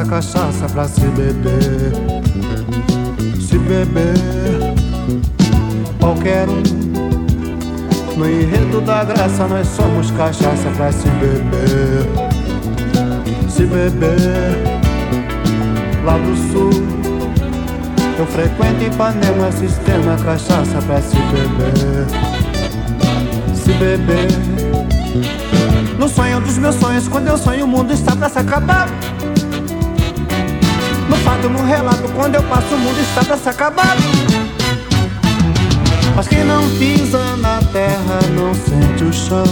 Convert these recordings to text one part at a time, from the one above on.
da raça, cachaça pra se beber. Se beber, qualquer um. No enredo da graça, nós somos cachaça pra se beber. Se beber, lá do sul. Eu frequento Ipanema, sistema cachaça pra se beber. Se beber. No sonho dos meus sonhos, quando eu sonho, o mundo está pra se acabar. No fato, no relato, quando eu passo, o mundo está se acabar. Mas quem não pisa na terra não sente o chão.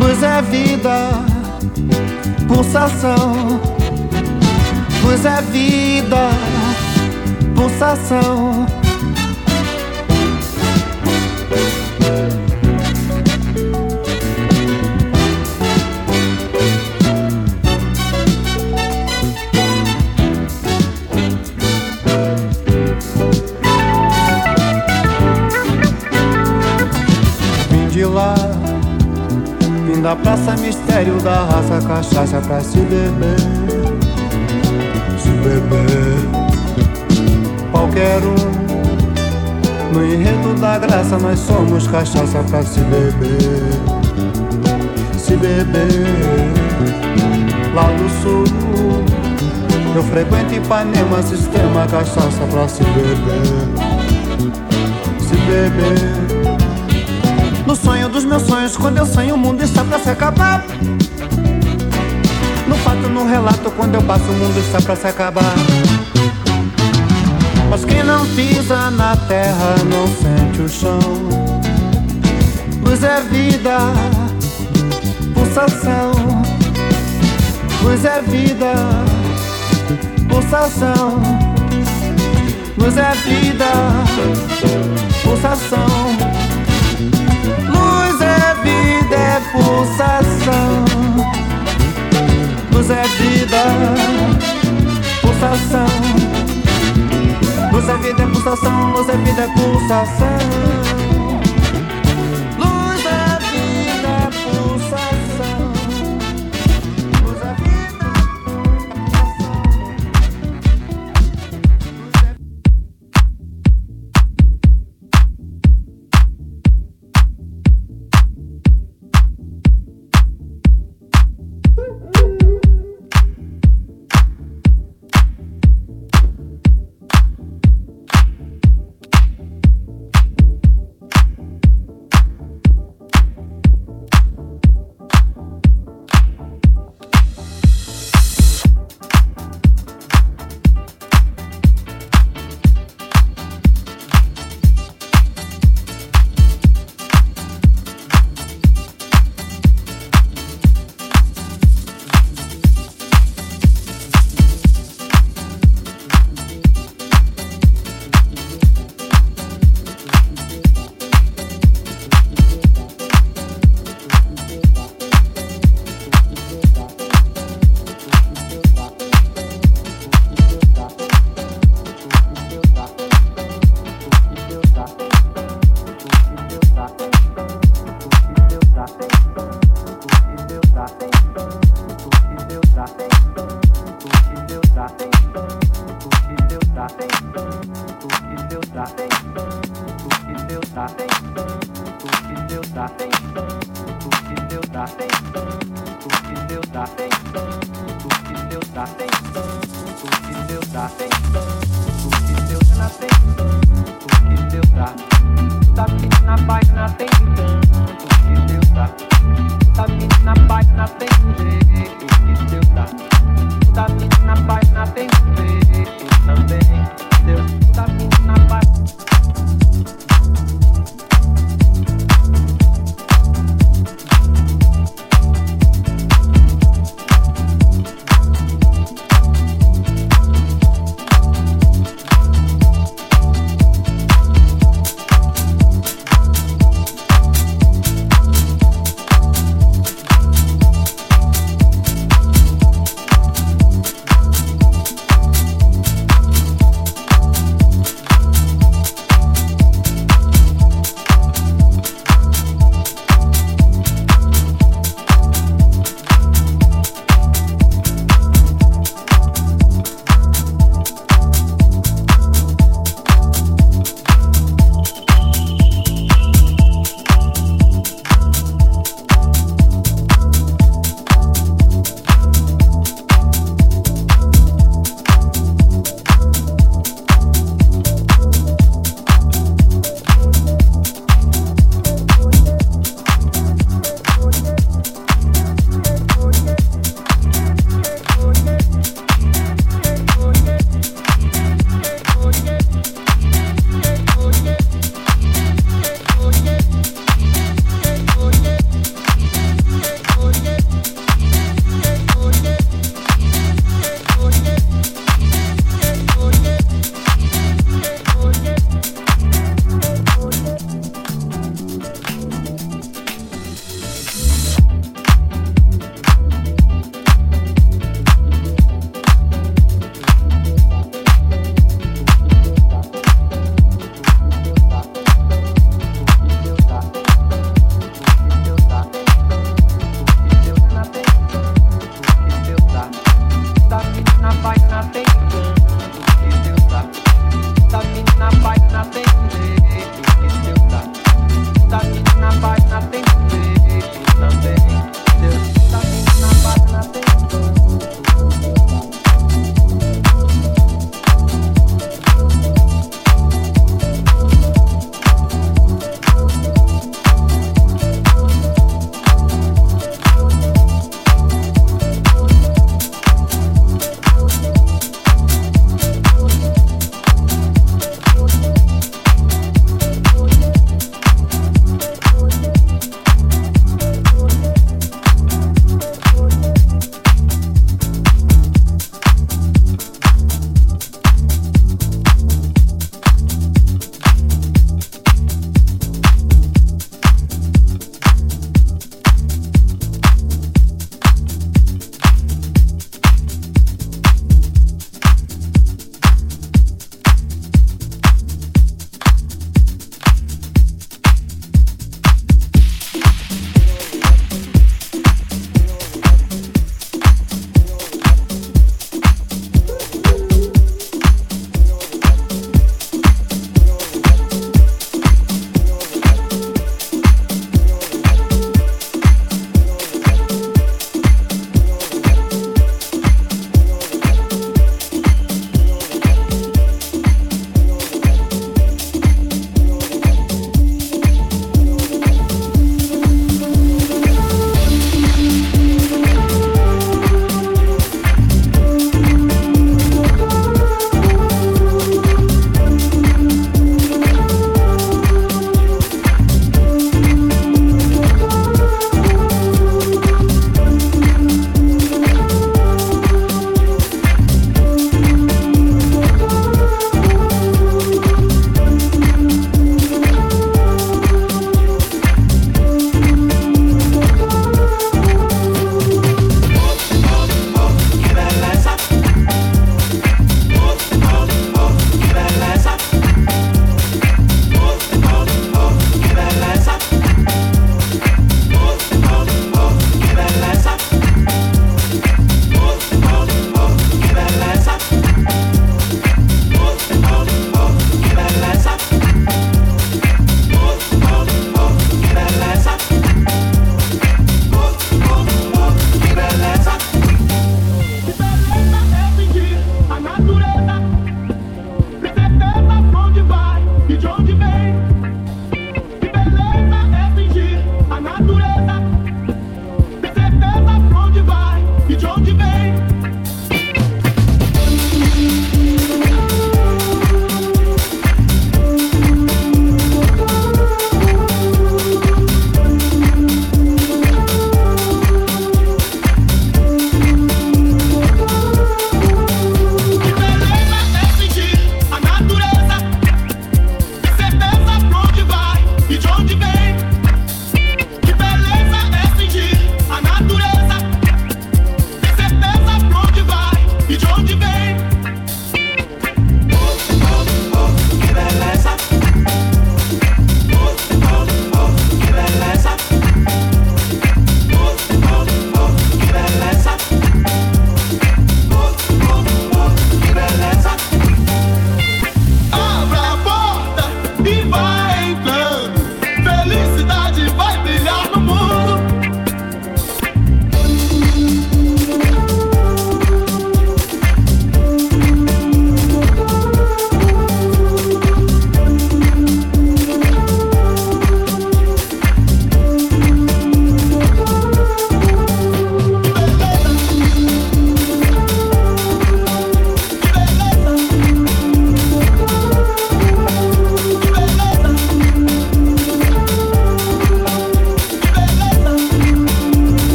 Luz é vida, pulsação. Luz é vida, pulsação. Praça, mistério da raça, cachaça pra se beber. Se beber, qualquer um. No enredo da graça, nós somos cachaça pra se beber. Se beber, lá do sul. Eu frequento Ipanema, sistema cachaça pra se beber. Se beber. No sonho dos meus sonhos, quando eu sonho, o mundo está pra se acabar. No fato, no relato, quando eu passo, o mundo está pra se acabar. Mas quem não pisa na terra não sente o chão. Luz é vida, pulsação. Luz é vida, pulsação. Luz é vida, pulsação vida é pulsação. Luz é vida, pulsação. Luz é vida, é pulsação. Luz é vida, é pulsação.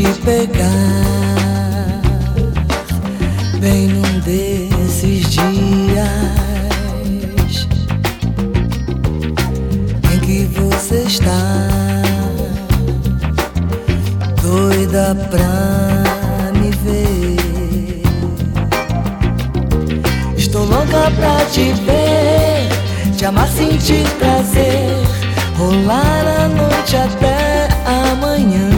te pegar bem num desses dias em que você está doida pra me ver. Estou louca pra te ver, te amar, sentir prazer, rolar a noite até amanhã.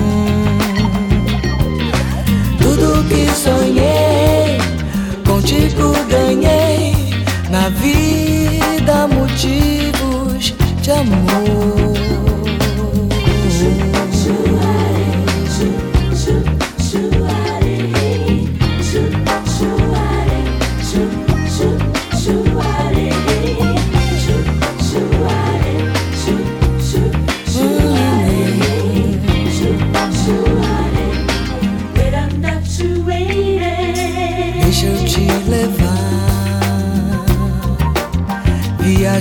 ganhei na vida motivos de amor.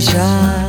Ch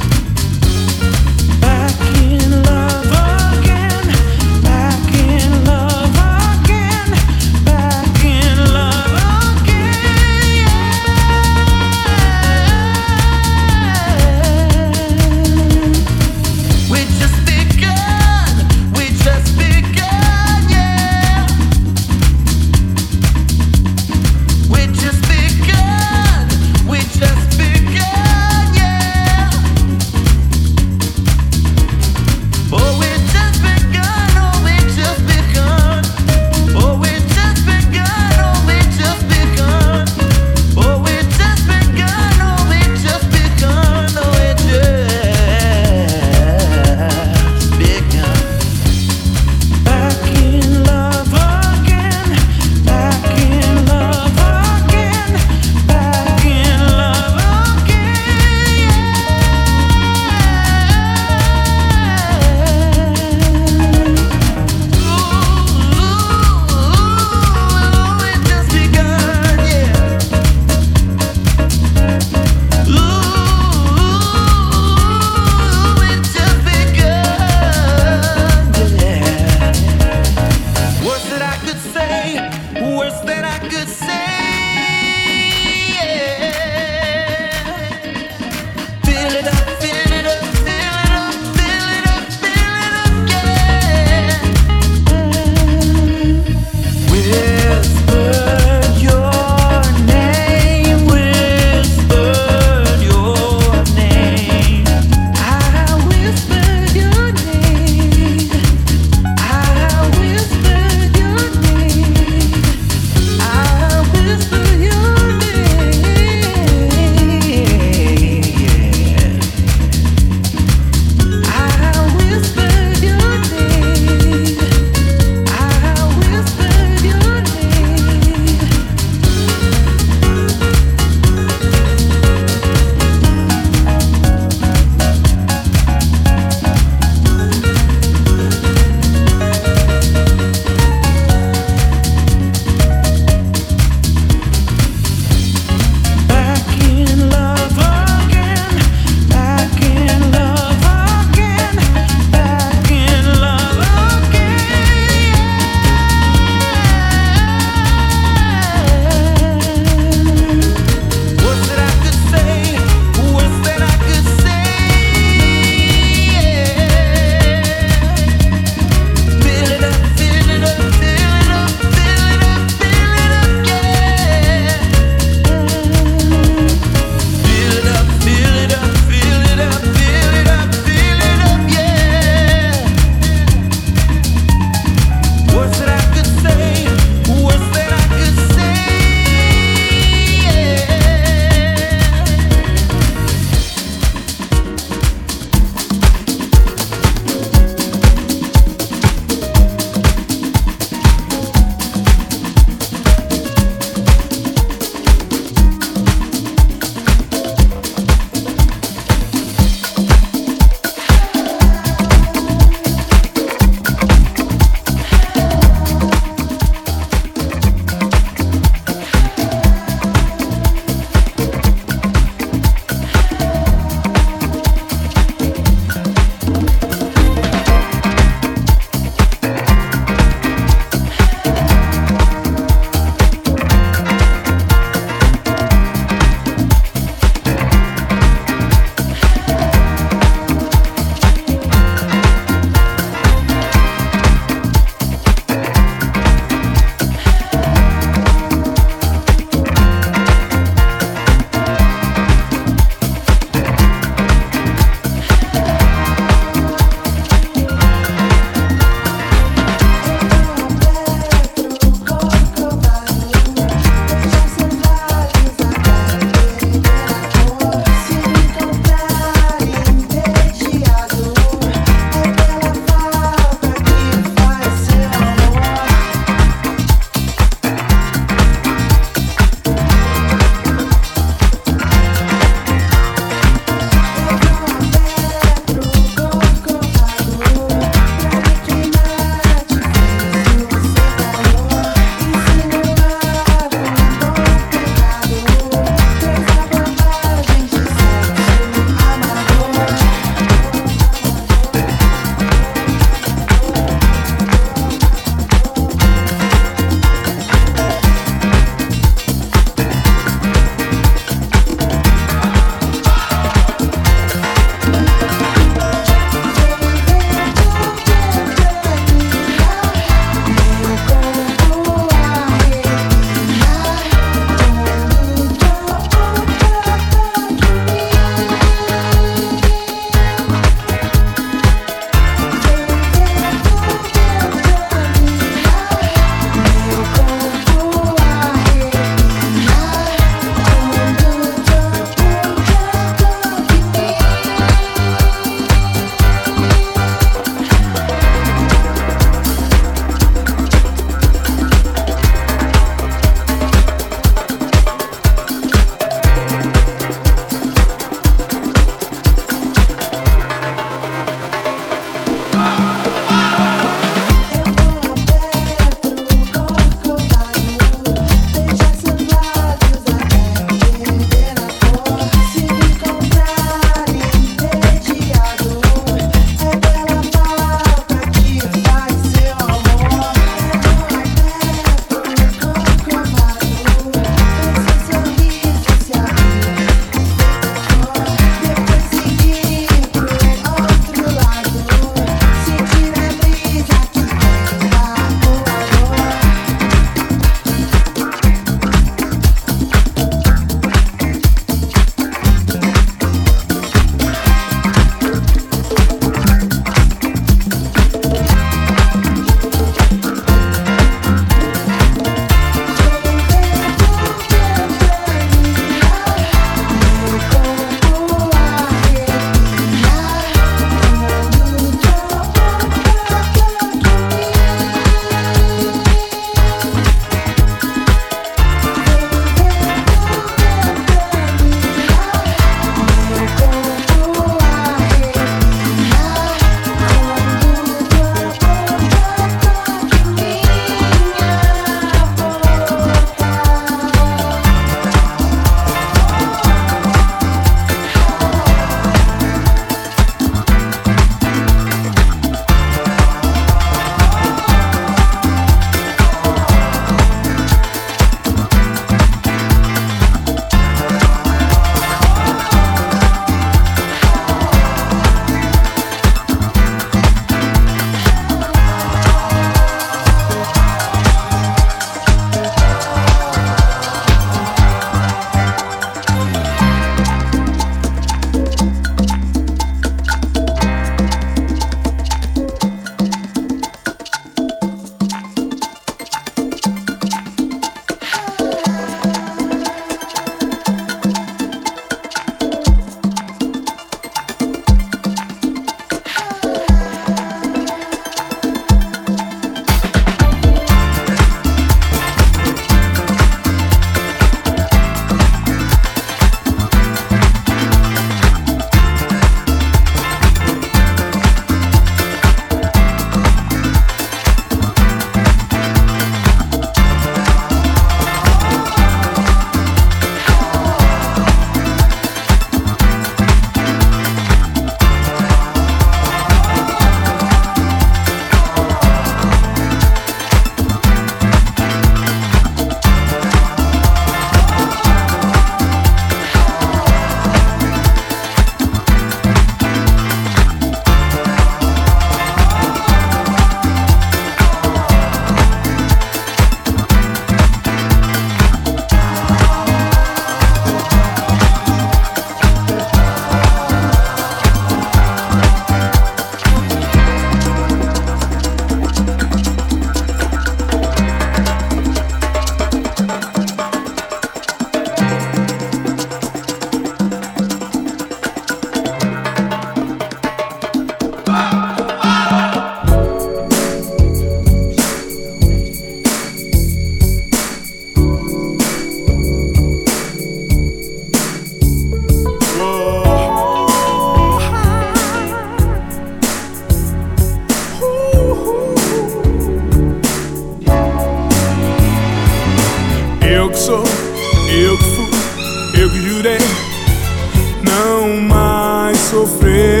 sofrer.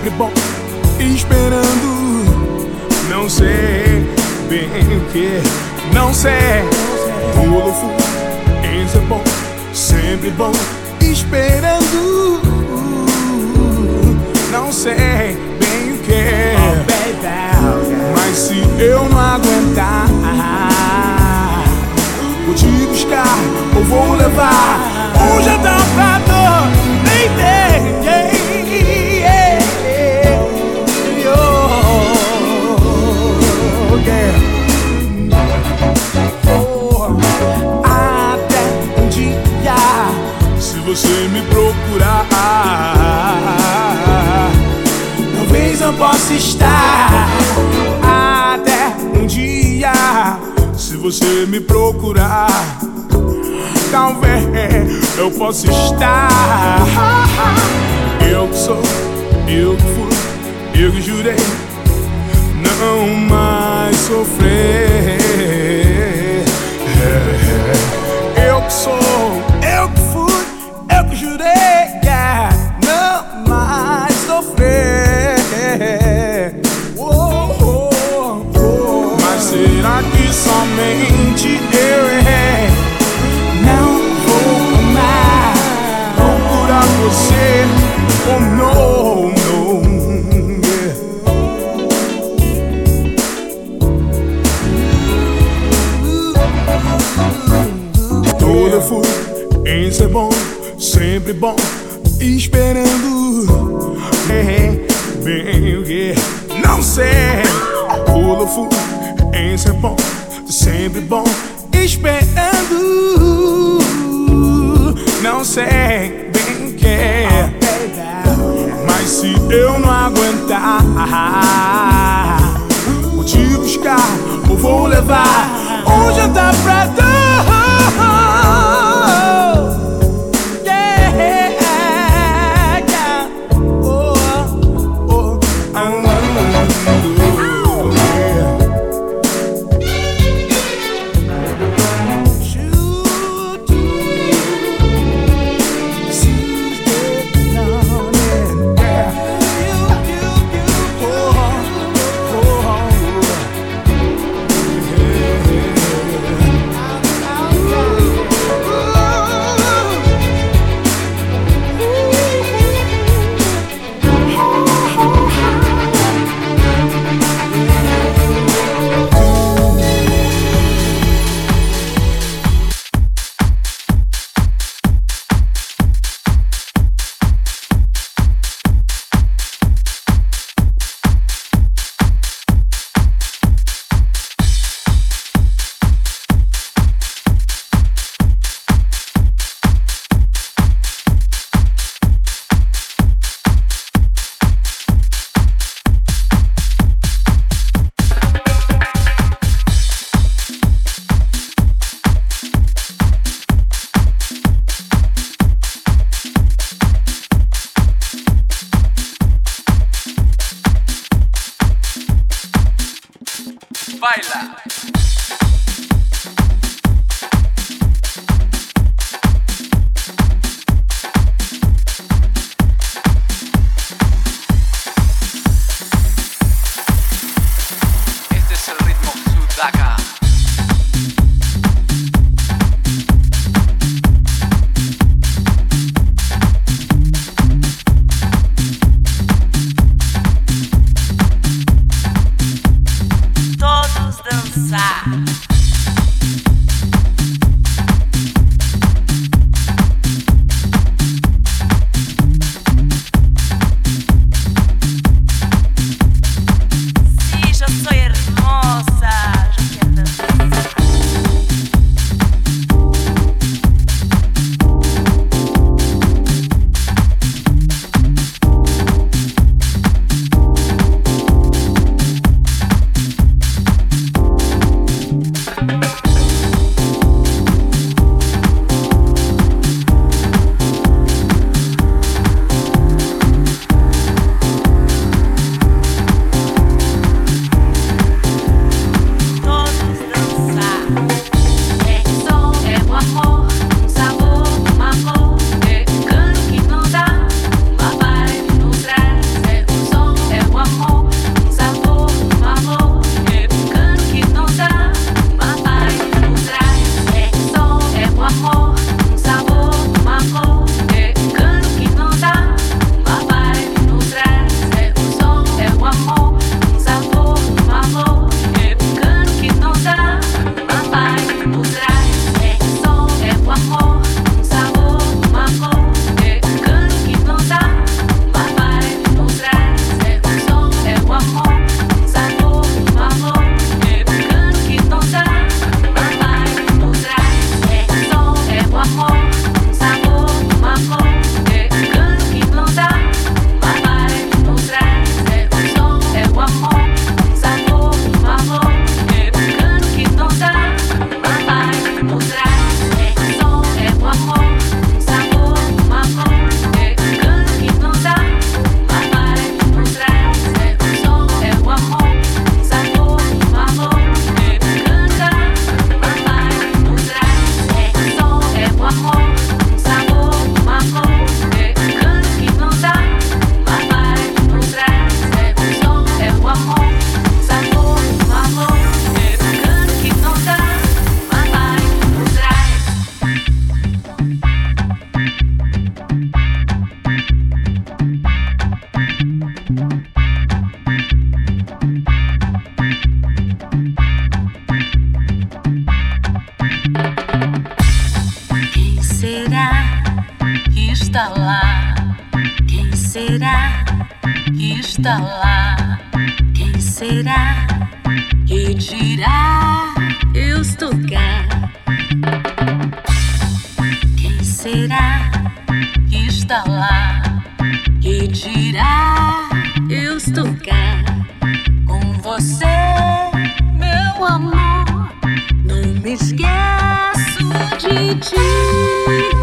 Sempre bom, esperando. Não sei bem o que, não sei. Todo fui em ser bom, sempre bom, esperando. Não sei bem o que, mas se eu não aguentar, vou te buscar ou vou levar um jantar pra dor, baby. Yeah, você me procurar, talvez eu possa estar. Até um dia, se você me procurar talvez eu possa estar. Eu que sou, eu que fui, eu que jurei não mais sofrer. Eu que sou, sempre bom, esperando. É, bem o que não sei. Eu fui em ser bom, sempre bom, esperando. Não sei bem o que, mas se eu não aguentar, vou te buscar ou vou levar chi chi.